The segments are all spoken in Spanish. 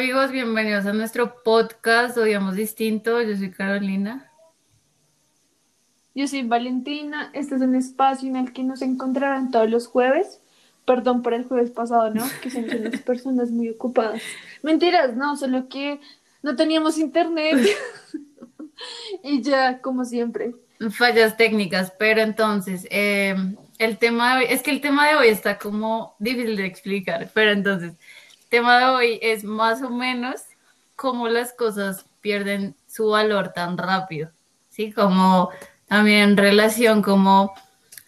amigos, bienvenidos a nuestro podcast Odiamos Distinto. Yo soy Carolina. Yo soy Valentina. Este es un espacio en el que nos encontrarán todos los jueves. Perdón por el jueves pasado, ¿no? Que son unas personas muy ocupadas. Mentiras, no, solo que no teníamos internet. y ya, como siempre. Fallas técnicas, pero entonces, eh, el tema de hoy, es que el tema de hoy está como difícil de explicar, pero entonces, tema de hoy es más o menos cómo las cosas pierden su valor tan rápido, ¿sí? Como también en relación como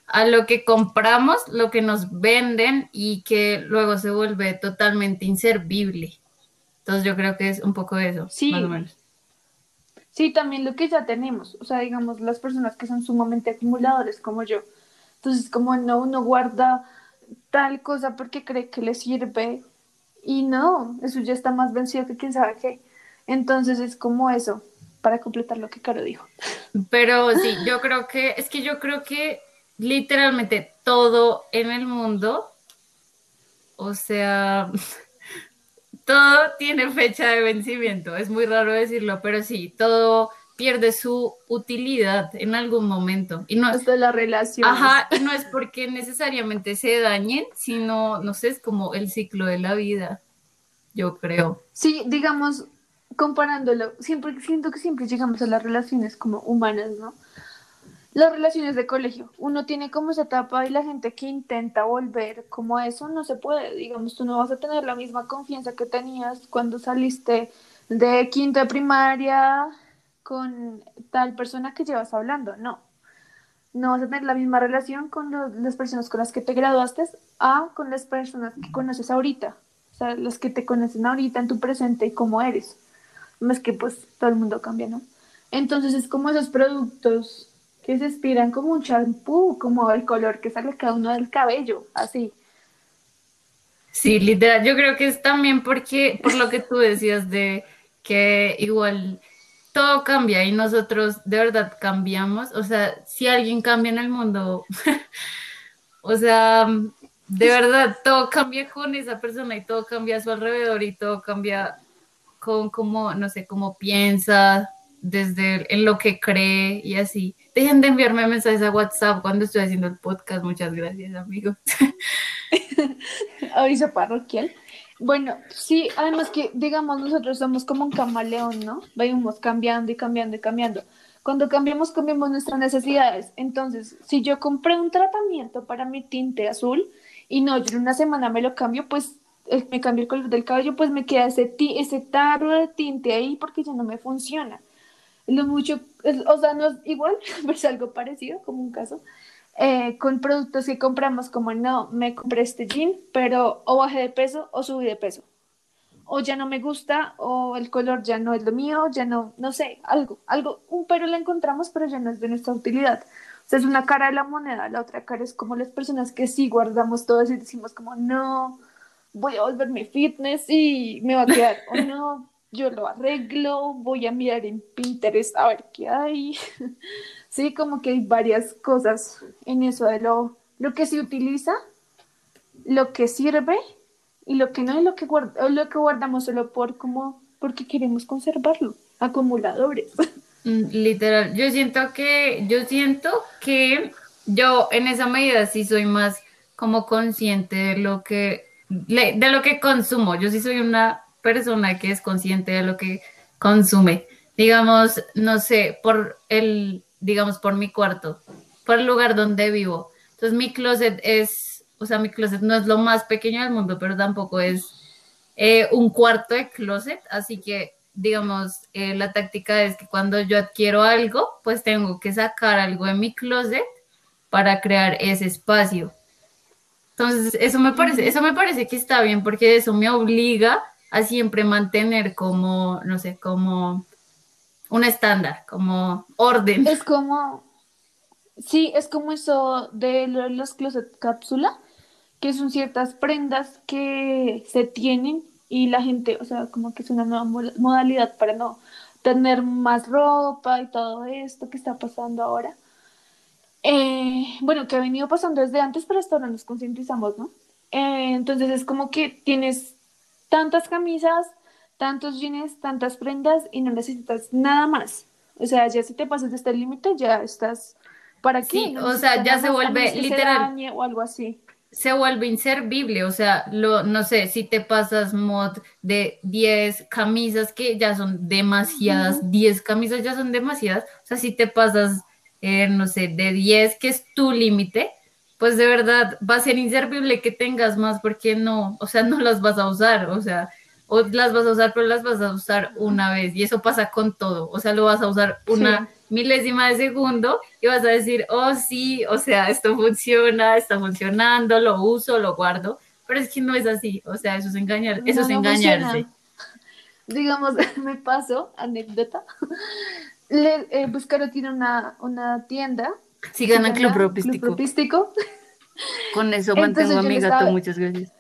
a lo que compramos, lo que nos venden y que luego se vuelve totalmente inservible. Entonces yo creo que es un poco eso, Sí. más o menos. Sí, también lo que ya tenemos. O sea, digamos, las personas que son sumamente acumuladores como yo. Entonces, como no, uno guarda tal cosa porque cree que le sirve y no, eso ya está más vencido que quién sabe qué. Entonces es como eso, para completar lo que Caro dijo. Pero sí, yo creo que, es que yo creo que literalmente todo en el mundo, o sea, todo tiene fecha de vencimiento. Es muy raro decirlo, pero sí, todo pierde su utilidad en algún momento. Y no, Hasta la relación. ajá, y no es porque necesariamente se dañen, sino, no sé, es como el ciclo de la vida, yo creo. Sí, digamos, comparándolo, siempre siento que siempre llegamos a las relaciones como humanas, ¿no? Las relaciones de colegio, uno tiene como esa etapa y la gente que intenta volver como a eso no se puede, digamos, tú no vas a tener la misma confianza que tenías cuando saliste de quinto de primaria con tal persona que llevas hablando, no. No vas a tener la misma relación con los- las personas con las que te graduaste a con las personas que conoces ahorita. O sea, las que te conocen ahorita en tu presente y cómo eres. Más que pues todo el mundo cambia, ¿no? Entonces es como esos productos que se inspiran como un champú, como el color que sale cada uno del cabello, así. Sí, literal, yo creo que es también porque, por lo que tú decías de que igual todo cambia y nosotros de verdad cambiamos, o sea, si alguien cambia en el mundo, o sea, de verdad todo cambia con esa persona y todo cambia a su alrededor y todo cambia con cómo, no sé, cómo piensa, desde en lo que cree y así. Dejen de enviarme mensajes a WhatsApp cuando estoy haciendo el podcast, muchas gracias, amigos. aviso parroquial. Bueno, sí, además que, digamos, nosotros somos como un camaleón, ¿no? Vamos cambiando y cambiando y cambiando. Cuando cambiamos, cambiamos nuestras necesidades. Entonces, si yo compré un tratamiento para mi tinte azul y no, yo en una semana me lo cambio, pues eh, me cambio el color del cabello, pues me queda ese, ti- ese tarro de tinte ahí porque ya no me funciona. Lo mucho, o sea, no es igual, pero es algo parecido, como un caso eh, con productos que compramos como no, me compré este jean, pero o bajé de peso o subí de peso. O ya no me gusta, o el color ya no es lo mío, ya no, no sé, algo, algo, un pero lo encontramos, pero ya no es de nuestra utilidad. O sea, es una cara de la moneda, la otra cara es como las personas que sí guardamos todo y decimos como no, voy a volverme fitness y me va a quedar, o no, yo lo arreglo, voy a mirar en Pinterest a ver qué hay. Sí, como que hay varias cosas en eso de lo, lo que se utiliza, lo que sirve y lo que no, y lo que, guard- o lo que guardamos solo por como porque queremos conservarlo, acumuladores. Mm, Literal, yo siento que, yo siento que yo en esa medida sí soy más como consciente de lo que, de lo que consumo. Yo sí soy una persona que es consciente de lo que consume. Digamos, no sé, por el, digamos, por mi cuarto, por el lugar donde vivo. Entonces mi closet es, o sea, mi closet no es lo más pequeño del mundo, pero tampoco es eh, un cuarto de closet, así que digamos, eh, la táctica es que cuando yo adquiero algo, pues tengo que sacar algo de mi closet para crear ese espacio. Entonces, eso me parece, eso me parece que está bien porque eso me obliga a siempre mantener como, no sé, como un estándar, como orden. Es como, sí, es como eso de lo- los closet cápsula, que son ciertas prendas que se tienen y la gente, o sea, como que es una nueva mo- modalidad para no tener más ropa y todo esto que está pasando ahora. Eh, bueno, que ha venido pasando desde antes, pero hasta ahora nos concientizamos, ¿no? Eh, entonces es como que tienes tantas camisas, tantos jeans, tantas prendas y no necesitas nada más. O sea, ya si te pasas de este límite, ya estás... ¿Para qué? Sí, o sea, ya se vuelve literal. o algo así. Se vuelve inservible, o sea, lo, no sé, si te pasas mod de 10 camisas que ya son demasiadas, 10 camisas ya son demasiadas, o sea, si te pasas, eh, no sé, de 10, que es tu límite, pues de verdad va a ser inservible que tengas más porque no, o sea, no las vas a usar, o sea, o las vas a usar, pero las vas a usar una vez. Y eso pasa con todo. O sea, lo vas a usar una milésima de segundo y vas a decir, oh sí, o sea, esto funciona, está funcionando, lo uso, lo guardo. Pero es que no es así. O sea, eso es engañar, eso es engañarse. Digamos, me paso, anécdota. Le, eh, Buscaro tiene una, una tienda. Sí, gana Club Propístico. Con eso mantengo a mi gato, muchas gracias.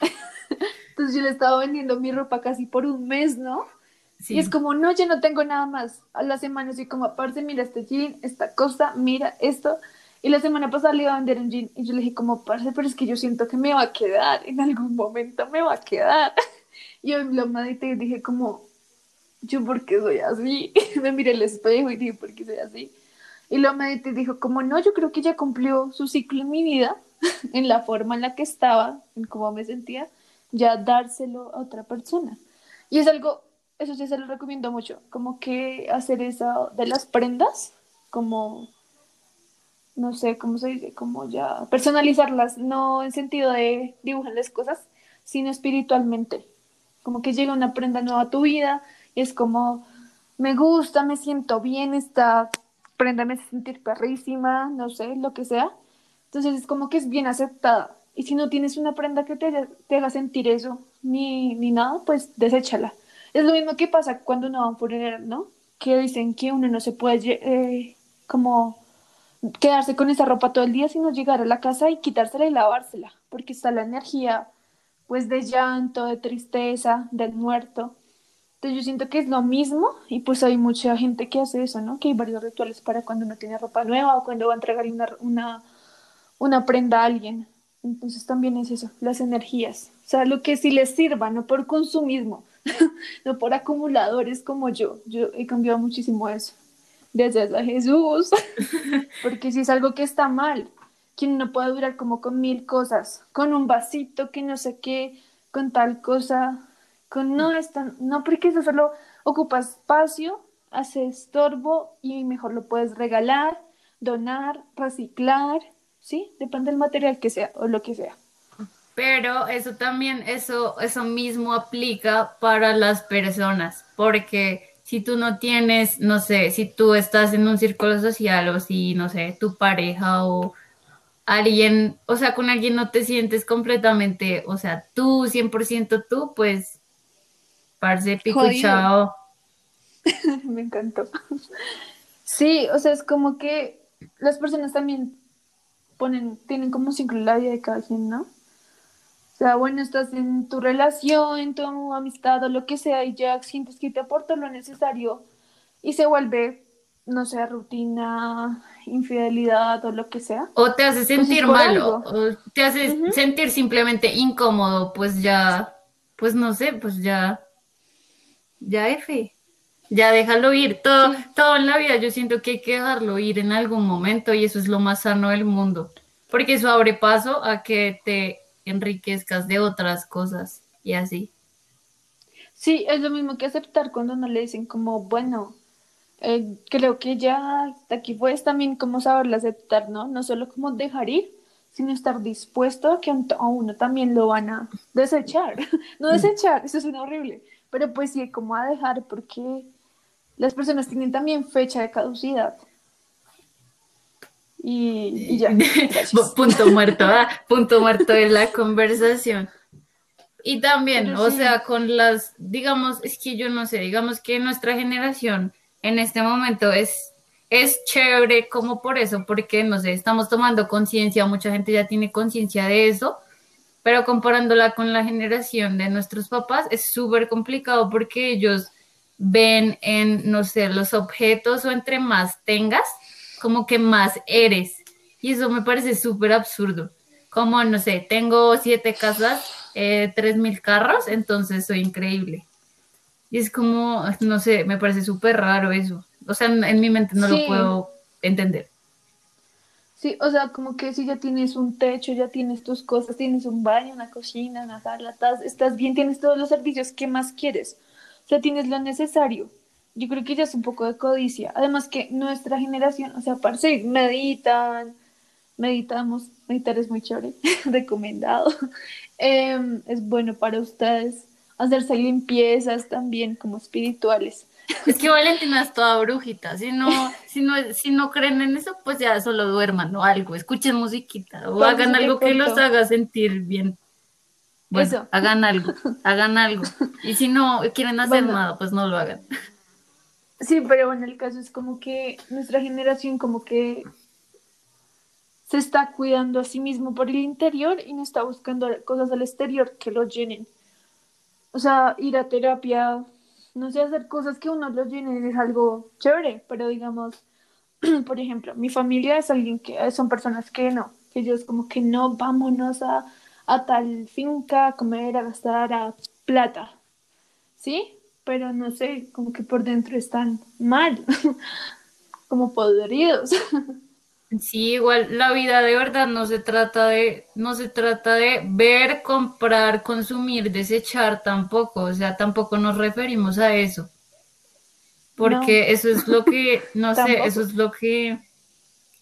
Entonces yo le estaba vendiendo mi ropa casi por un mes, ¿no? Y es como, no, yo no tengo nada más. A la semana así como, aparte, mira este jean, esta cosa, mira esto. Y la semana pasada le iba a vender un jean y yo le dije como, parce, pero es que yo siento que me va a quedar, en algún momento me va a quedar. Y yo lo medité y dije como, yo por qué soy así. me miré el espejo y dije, ¿por qué soy así? Y lo medité y dijo como, no, yo creo que ya cumplió su ciclo en mi vida, en la forma en la que estaba, en cómo me sentía ya dárselo a otra persona. Y es algo, eso sí se lo recomiendo mucho, como que hacer eso de las prendas, como, no sé, ¿cómo se dice? Como ya personalizarlas, no en sentido de dibujarles cosas, sino espiritualmente. Como que llega una prenda nueva a tu vida y es como, me gusta, me siento bien, esta prenda me hace sentir perrísima, no sé, lo que sea. Entonces es como que es bien aceptada y si no tienes una prenda que te, te haga sentir eso, ni, ni nada, pues deséchala. Es lo mismo que pasa cuando uno va a un funeral, ¿no? Que dicen que uno no se puede eh, como quedarse con esa ropa todo el día, sino llegar a la casa y quitársela y lavársela, porque está la energía, pues, de llanto, de tristeza, del muerto. Entonces yo siento que es lo mismo y pues hay mucha gente que hace eso, ¿no? Que hay varios rituales para cuando uno tiene ropa nueva o cuando va a entregar una, una, una prenda a alguien. Entonces también es eso, las energías. O sea, lo que sí les sirva, no por consumismo, no por acumuladores como yo. Yo he cambiado muchísimo eso. Desde a Jesús, porque si es algo que está mal, quien no puede durar como con mil cosas, con un vasito que no sé qué, con tal cosa, con no está, no porque eso solo ocupa espacio, hace estorbo y mejor lo puedes regalar, donar, reciclar ¿sí? Depende del material que sea o lo que sea. Pero eso también, eso, eso mismo aplica para las personas, porque si tú no tienes, no sé, si tú estás en un círculo social o si, no sé, tu pareja o alguien, o sea, con alguien no te sientes completamente, o sea, tú, 100% tú, pues, parce, picuchao. Me encantó. Sí, o sea, es como que las personas también ponen, tienen como ciclo la vida de cada quien, ¿no? O sea, bueno, estás en tu relación, en tu amistad o lo que sea, y ya sientes que te aporta lo necesario y se vuelve, no sé, rutina, infidelidad o lo que sea. O te hace pues sentir malo, o te hace sentir simplemente incómodo, pues ya, pues no sé, pues ya, ya F ya déjalo ir. Todo, todo en la vida yo siento que hay que dejarlo ir en algún momento y eso es lo más sano del mundo, porque eso abre paso a que te enriquezcas de otras cosas y así. Sí, es lo mismo que aceptar cuando no le dicen como, bueno, eh, creo que ya aquí puedes también como saberlo aceptar, ¿no? No solo como dejar ir, sino estar dispuesto a que a uno también lo van a desechar. no mm. desechar, eso suena horrible, pero pues sí, como a dejar porque las personas tienen también fecha de caducidad. Y, ya. punto muerto, ¿ah? punto muerto en la conversación. Y también, o sea, con las, digamos, es que yo no sé, digamos que nuestra generación en este momento es, es chévere como por eso, porque, no sé, estamos tomando conciencia, mucha gente ya tiene conciencia de eso, pero comparándola con la generación de nuestros papás es súper complicado porque ellos ven en, no sé, los objetos o entre más tengas, como que más eres. Y eso me parece súper absurdo. Como, no sé, tengo siete casas, eh, tres mil carros, entonces soy increíble. Y es como, no sé, me parece súper raro eso. O sea, en, en mi mente no Sí. lo puedo entender. Sí, o sea, como que si ya tienes un techo, ya tienes tus cosas, tienes un baño, una cocina, una sala, estás, estás bien, tienes todos los servicios, ¿qué más quieres? Sea, tienes lo necesario. Yo creo que ya es un poco de codicia. Además que nuestra generación, o sea, parce, meditan, meditamos, meditar es muy chévere, recomendado. Em, es bueno para ustedes. Hacerse limpiezas también como espirituales. Es que Valentina es toda brujita. Si no, si no, si no creen en eso, pues ya solo duerman o algo. Escuchen musiquita o hagan algo que los haga sentir bien. Bueno, Eso. hagan algo, hagan algo. Y si no quieren hacer Bueno. nada, pues no lo hagan. Sí, pero bueno, el caso es como que nuestra generación como que se está cuidando a sí mismo por el interior y no está buscando cosas al exterior que lo llenen. O sea, ir a terapia, no sé, hacer cosas que uno lo llenen es algo chévere, pero digamos, por ejemplo, mi familia es alguien que son personas que no, que ellos como que no, vámonos a, a tal finca a comer, a gastar a plata, ¿sí? Pero no sé, como que por dentro están mal, como podridos. Sí, igual la vida de verdad no se trata de, no se trata de ver, comprar, consumir, desechar tampoco, o sea, tampoco nos referimos a eso. Porque eso es lo que, no sé, eso es lo que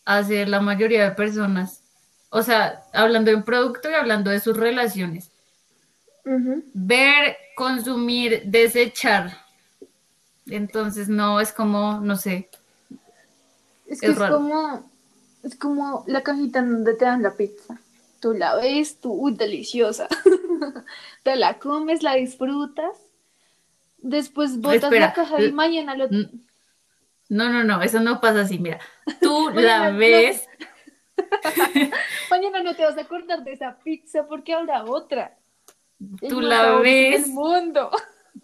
hace la mayoría de personas. O sea, hablando de un producto y hablando de sus relaciones. Ver, consumir, desechar. Entonces, no, es como, no sé, Es que Es como, es como la cajita en donde te dan la pizza. Tú la ves, tú, uy, deliciosa. te la comes, la disfrutas. Después botas Espera, la caja y mañana lo... no, no, no, eso no pasa así, mira. Tú la ves, Mañana no te vas a acordar de esa pizza porque habrá otra. El Tú la ves. del mundo.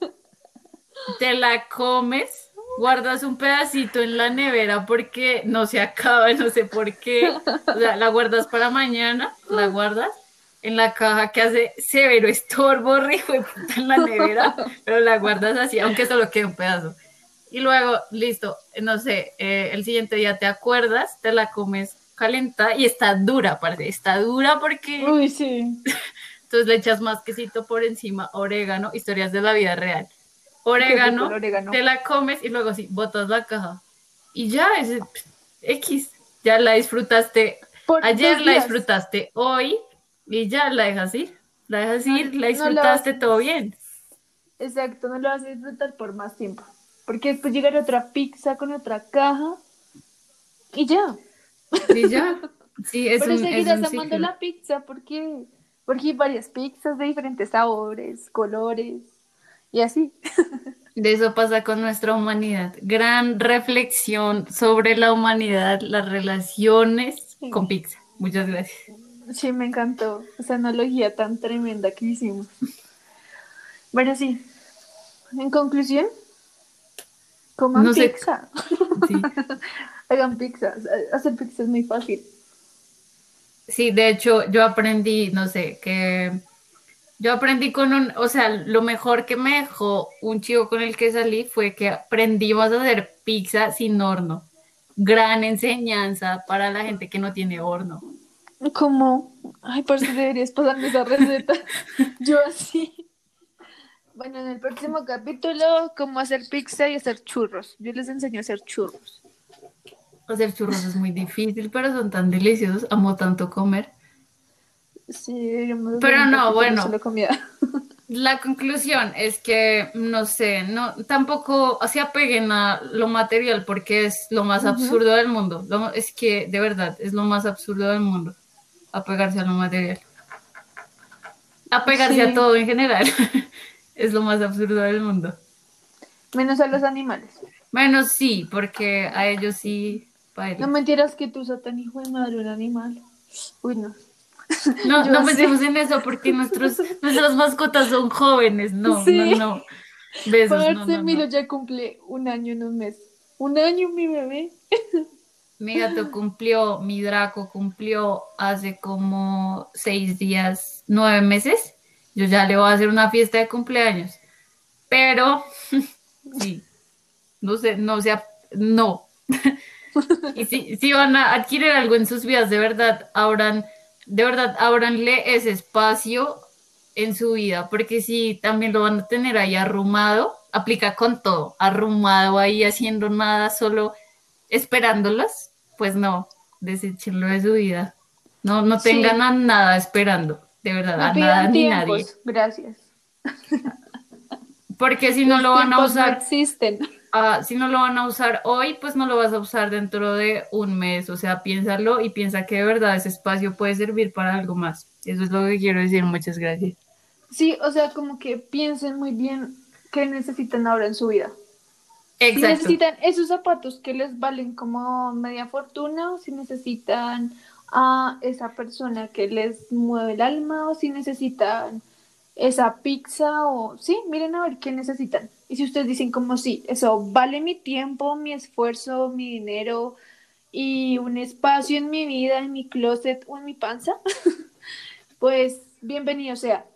te la comes, guardas un pedacito en la nevera porque no se acaba, no sé por qué. O sea, la guardas para mañana, la guardas en la caja que hace severo estorbo, rico en la nevera, pero la guardas así, aunque solo quede un pedazo. Y luego, listo, no sé, eh, el siguiente día te acuerdas, te la comes calentada y está dura, aparte, está dura porque Uy, sí. entonces le echas más quesito por encima, orégano, historias de la vida real. Orégano, te la comes y luego sí, botas la caja. Y ya, es X, ya la disfrutaste. Por Ayer la días. disfrutaste, hoy y ya la dejas ir. La dejas ir, la no la- disfrutaste todo bien. Exacto, no lo vas a disfrutar por más tiempo. Porque después llegará otra pizza con otra caja y ya. Y ya. Sí, es seguirás amando la pizza porque, porque hay varias pizzas de diferentes sabores, colores y así. De eso pasa con nuestra humanidad. Gran reflexión sobre la humanidad, las relaciones Sí. con pizza. Muchas gracias. Sí, me encantó esa analogía tan tremenda que hicimos. Bueno, sí. En conclusión, coman No sé. pizza. Sí. Hagan pizza. Hacer pizza es muy fácil. Sí, de hecho, yo aprendí, no sé, que yo aprendí con un, o sea, lo mejor que me dejó un chico con el que salí fue que aprendimos a hacer pizza sin horno. Gran enseñanza para la gente que no tiene horno. Como, ay, por si deberías pasarme esa receta. Yo así. Bueno, en el próximo capítulo, cómo hacer pizza y hacer churros. Yo les enseño a hacer churros. Hacer churros es muy difícil, pero son tan deliciosos. Amo tanto comer. Sí, Pero no, bueno. La conclusión es que, no sé, no, tampoco se apeguen a lo material porque es lo más absurdo del mundo. Lo- es que, de verdad, es lo más absurdo del mundo, apegarse a lo material. Apegarse Sí. a todo en general es lo más absurdo del mundo. Menos a los animales. Bueno, sí, porque a ellos sí. Baila. No mentiras que tú sos tan hijo de madre un animal. Uy, no. No, no pensemos en eso porque nuestros, nuestras mascotas son jóvenes. No, Sí. no, no. Besos, no, Parce, no, Milo no. ya cumple un año en un mes. Un año, mi bebé. Mi gato cumplió, mi Draco cumplió hace como seis días, nueve meses. Yo ya le voy a hacer una fiesta de cumpleaños. pero sí, no sé, no sea, no. y si, si van a adquirir algo en sus vidas, de verdad, abran, de verdad, ábranle ese espacio en su vida, porque si también lo van a tener ahí arrumado, aplica con todo, arrumado ahí haciendo nada, solo esperándolas, pues no, deséchenlo de su vida. No, no tengan a nada esperando, de verdad, a nada ni nadie. Gracias. Porque si no lo van a usar. No existen. Ah, si no lo van a usar hoy, pues no lo vas a usar dentro de un mes. O sea, piénsalo y piensa que de verdad ese espacio puede servir para algo más. Eso es lo que quiero decir. Muchas gracias. Sí, o sea, como que piensen muy bien qué necesitan ahora en su vida. Exacto. Si necesitan esos zapatos que les valen como media fortuna, o si necesitan a esa persona que les mueve el alma, o si necesitan esa pizza, o sí, miren a ver qué necesitan. Y si ustedes dicen como sí, eso vale mi tiempo, mi esfuerzo, mi dinero y un espacio en mi vida, en mi closet o en mi panza, pues bienvenido sea.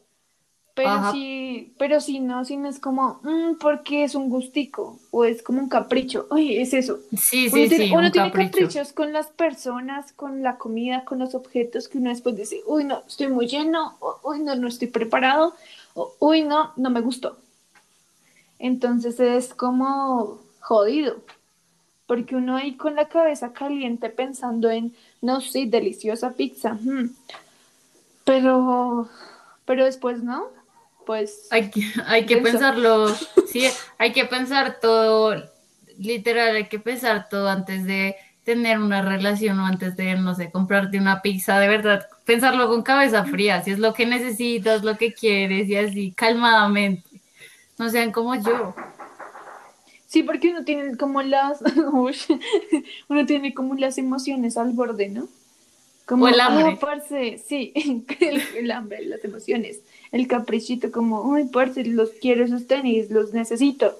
Pero sí, pero si no, si no es como, mm, porque es un gustico o es como un capricho. Oye, es eso. Sí, sí, uno tiene, sí. Uno tiene caprichos con las personas, con la comida, con los objetos que uno después dice, uy, no, estoy muy lleno, o, uy, no, no estoy preparado, o, uy, no, no me gustó. Entonces es como jodido, porque uno ahí con la cabeza caliente pensando en, no, sí, deliciosa pizza, hmm, pero, pero después no pues... Hay que, hay que pensarlo, sí, hay que pensar todo, literal, hay que pensar todo antes de tener una relación o antes de, no sé, comprarte una pizza, de verdad, pensarlo con cabeza fría, si es lo que necesitas, lo que quieres y así, calmadamente, no sean como yo. Sí, porque uno tiene como las, uno tiene como las emociones al borde, ¿no? Como, o el hambre. sí, el, hambre, las emociones, el caprichito, como, ay, parce, los quiero esos tenis, los necesito.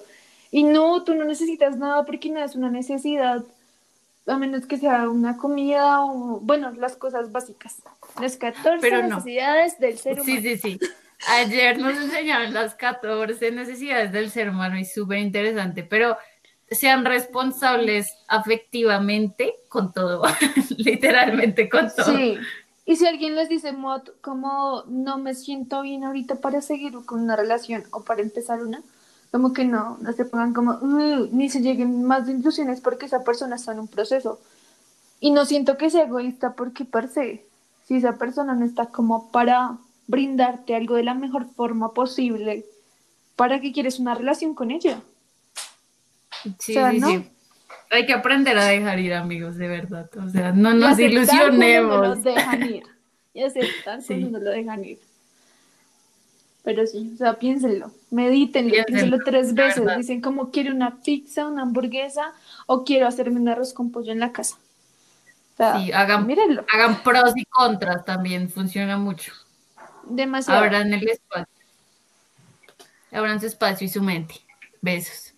Y no, tú no necesitas nada porque no es una necesidad, a menos que sea una comida o, bueno, las cosas básicas. Las 14 necesidades del ser humano. Sí, sí, sí. Ayer nos enseñaron las 14 necesidades del ser humano y súper interesante, pero sean responsables afectivamente con todo, literalmente con todo. Sí. Y si alguien les dice, como no me siento bien ahorita para seguir con una relación o para empezar una, como que no, no se pongan como, ni se lleguen más de ilusiones porque esa persona está en un proceso. Y no siento que sea egoísta porque per se, si esa persona no está como para brindarte algo de la mejor forma posible, ¿para qué quieres una relación con ella? Sí, sí, sí. Hay que aprender a dejar ir, amigos, de verdad. O sea, no nos ilusionemos. No nos dejan ir. Y aceptar sí. no lo dejan ir. Pero sí, o sea, piénsenlo, medítenlo, piénsenlo, tres veces. Dicen como quiero una pizza, una hamburguesa o quiero hacerme un arroz con pollo en la casa. sí, hagan, mírenlo. hagan pros y contras también, funciona mucho. Demasiado. Abran el espacio. Abran su espacio y su mente. Besos.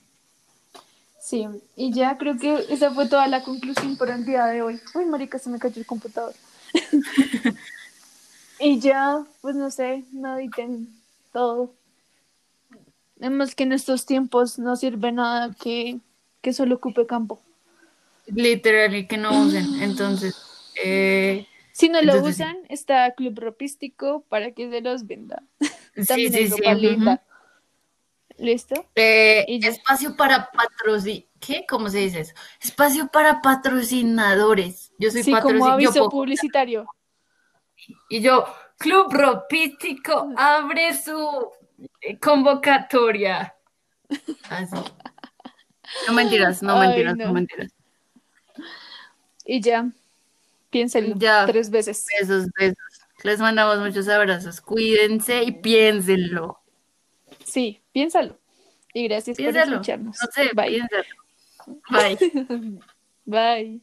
Sí, y ya creo que esa fue toda la conclusión por el día de hoy. Uy, marica, se me cayó el computador. y ya, pues no sé, no editen todo. Además que en estos tiempos no sirve nada que, que solo ocupe campo. Literal, que no usen. Entonces, eh, si no lo usan, está Club Ropístico para que se los venda. También sí, sí, sí. ¿Listo? Eh, espacio para patrocinadores. ¿Qué? ¿Cómo se dice eso? Espacio para patrocinadores. Yo soy sí, como aviso publicitario. Y yo, Club Ropístico abre su eh, convocatoria. Así. No mentiras, no mentiras, no. mentiras. Y ya, piénsenlo ya, tres veces. Besos, besos. Les mandamos muchos abrazos. Cuídense y piénsenlo. Sí, piénsalo. Y gracias por escucharnos. No sé, Bye. Bye. Bye.